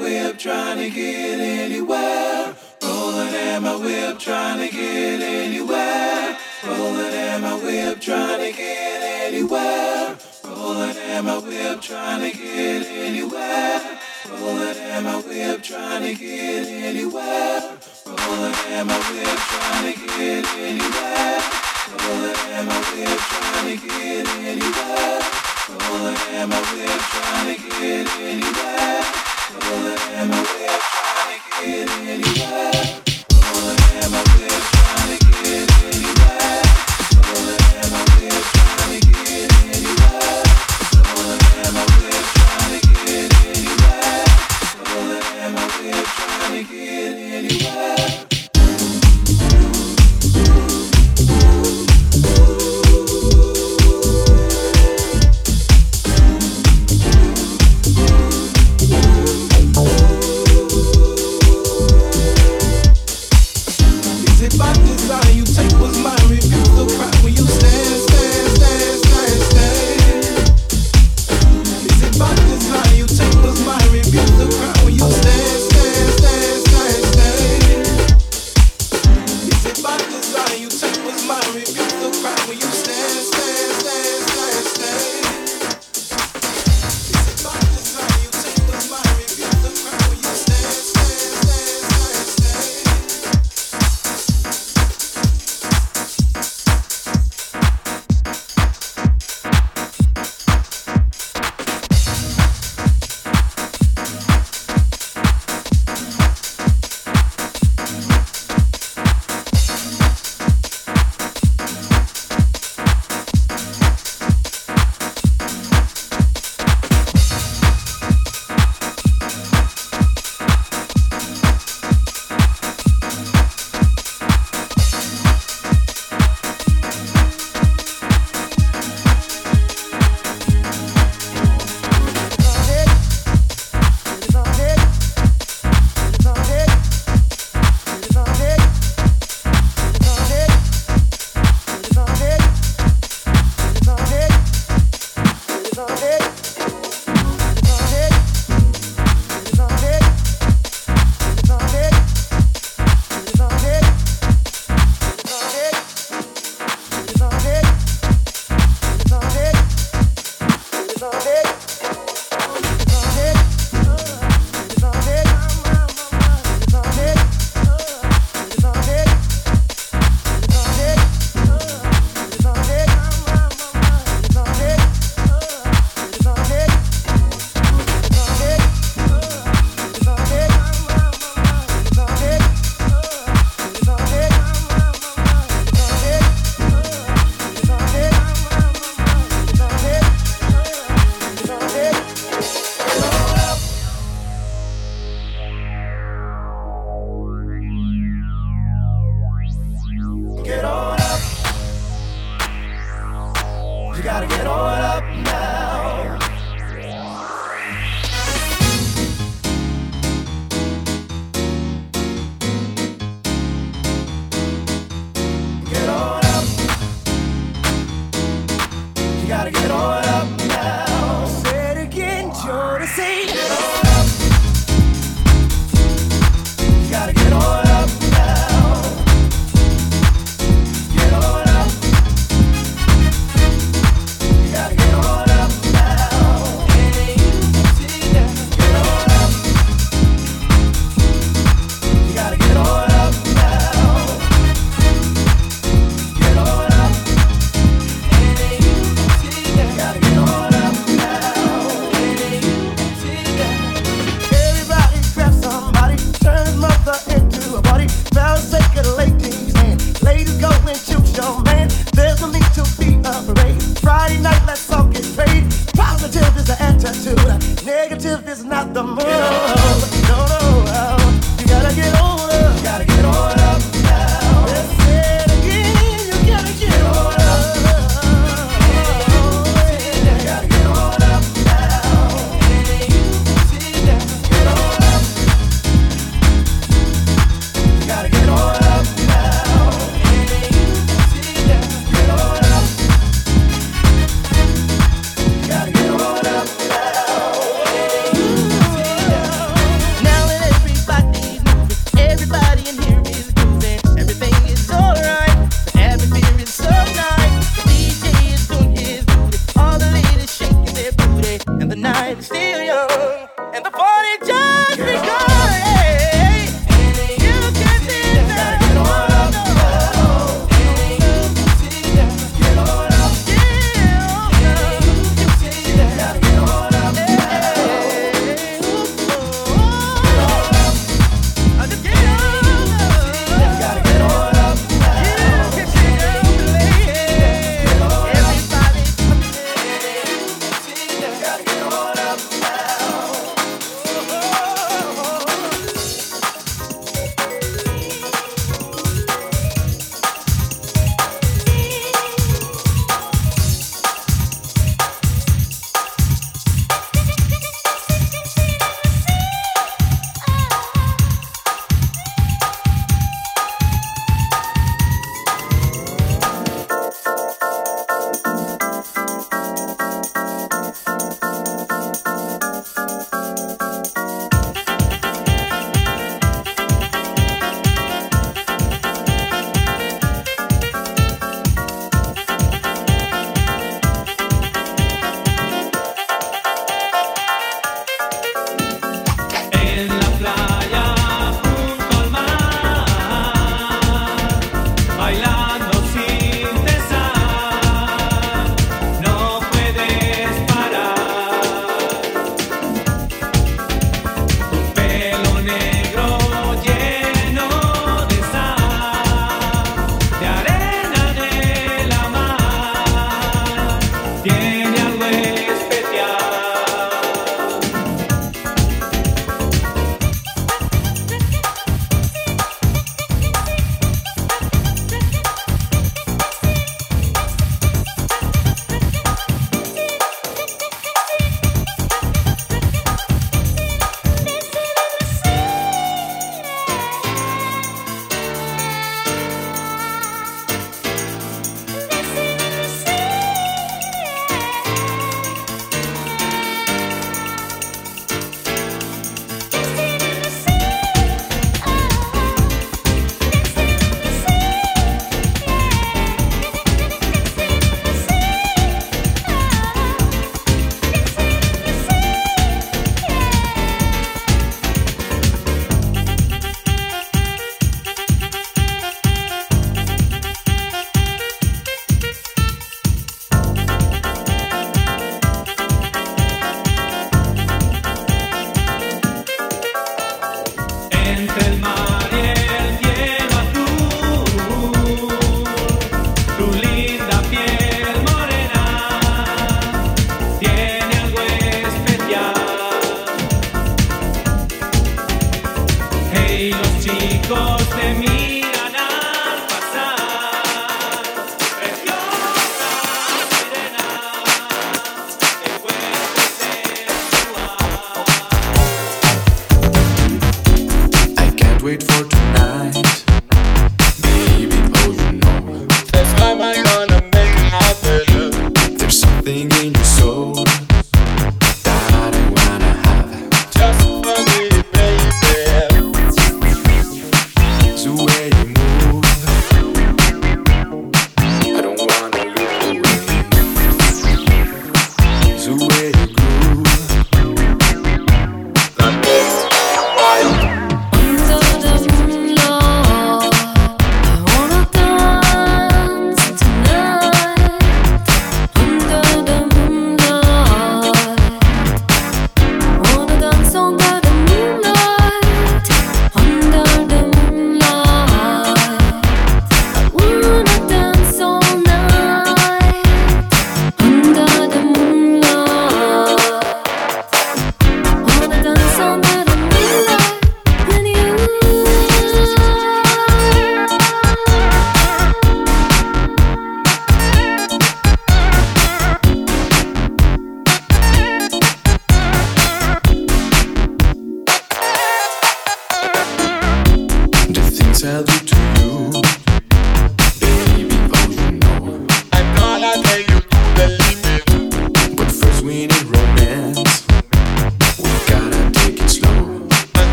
whip, trying to get anywhere. Rolling at my whip, trying to get anywhere. Rolling at my whip, trying to get anywhere. Rolling at my whip, trying to get anywhere. Rolling at my whip, trying to get anywhere. Rolling at my whip, trying to get anywhere. Rolling at my whip, trying to get anywhere. Rolling at my whip, trying to get anywhere. Will I ever live? I?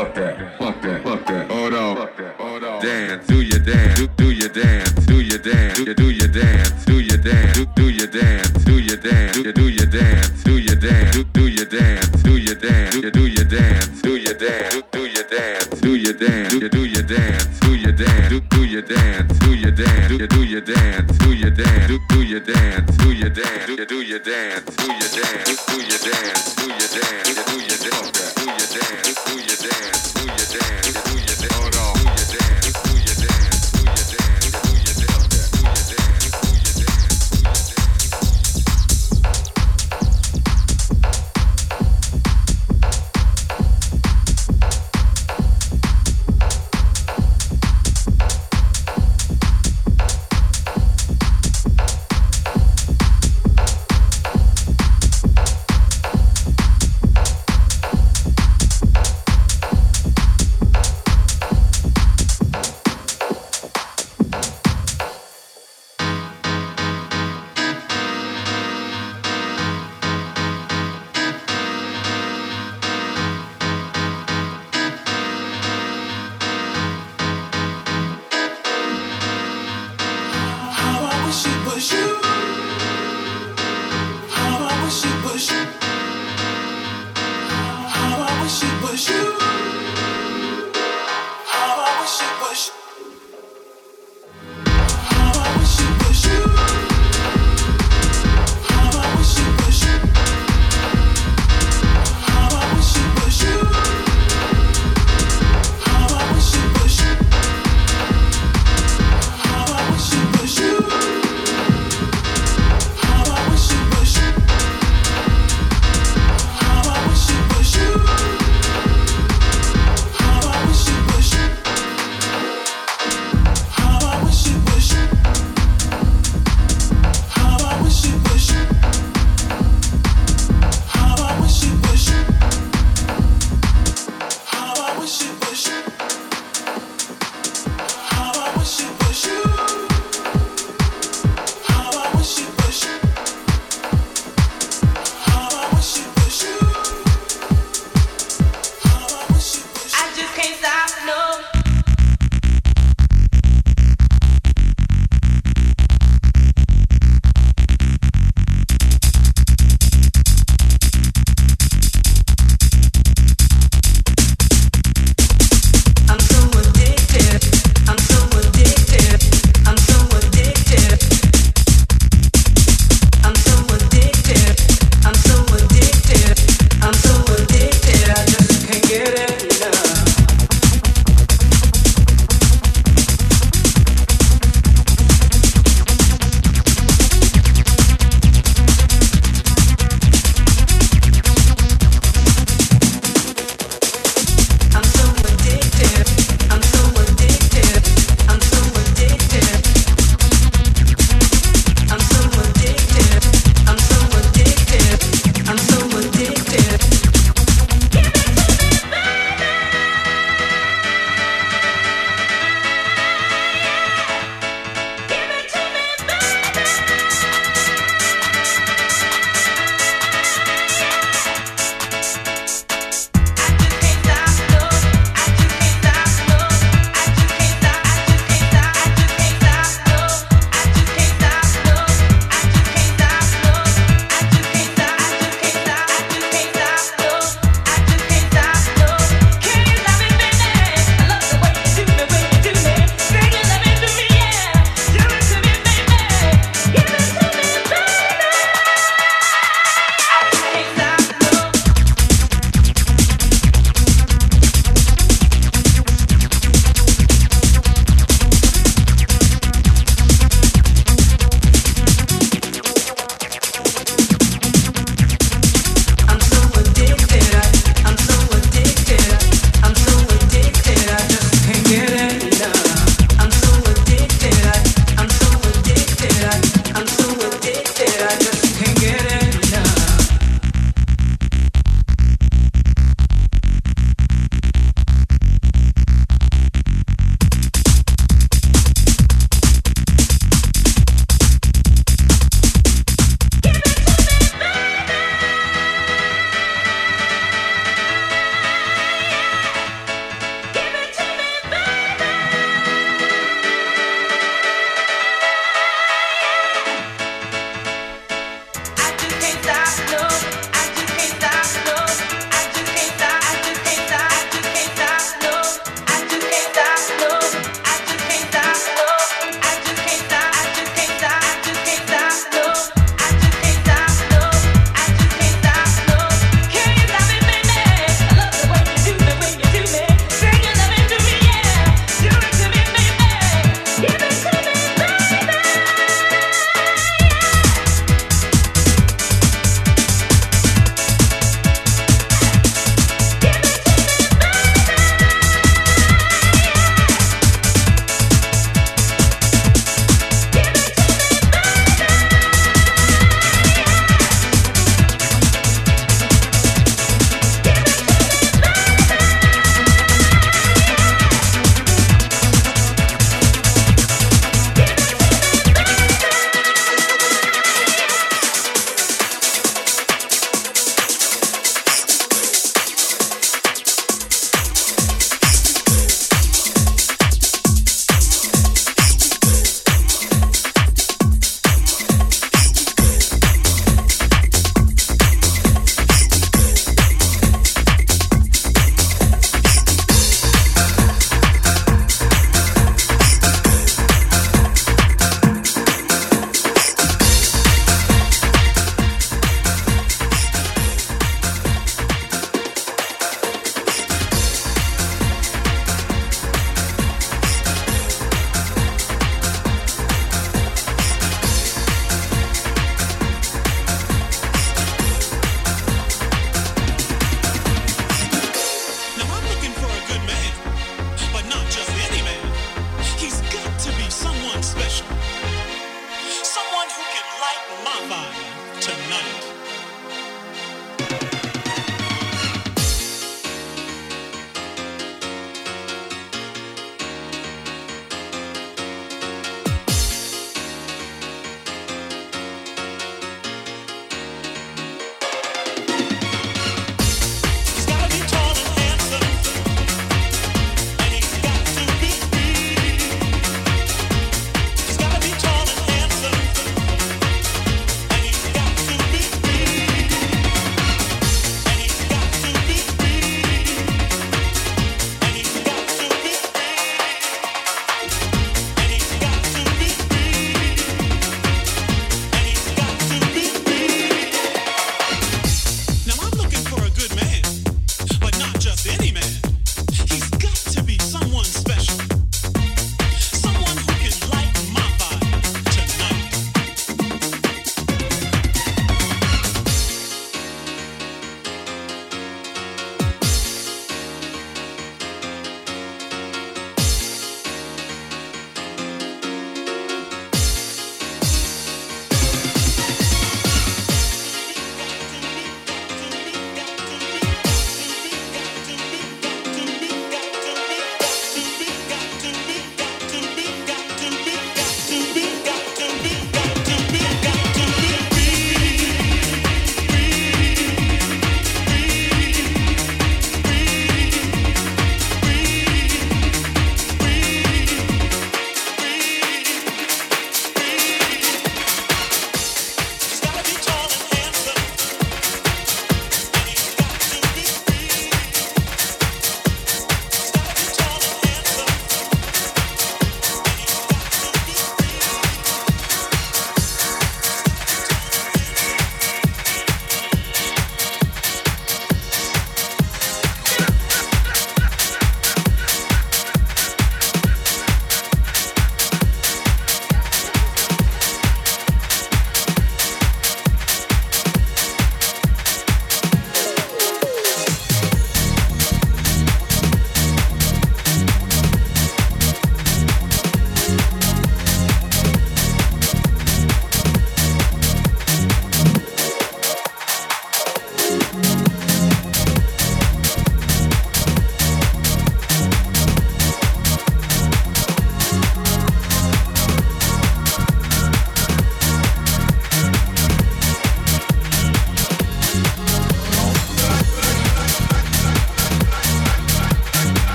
Fuck that. Fuck that. Fuck that. Hold on. Fuck that. Dance. Do your dance. Do, your dance. Do your dance. Do, your dance. Do your dance. Do, your dance. Do your dance. Do, your dance. Do your dance. Do, your dance. Do your dance. Do, your dance. Do your dance. Do, your dance. Do your dance. Do, your dance. Do your dance. Do, your dance. Do your dance. Do your dance.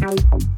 Thank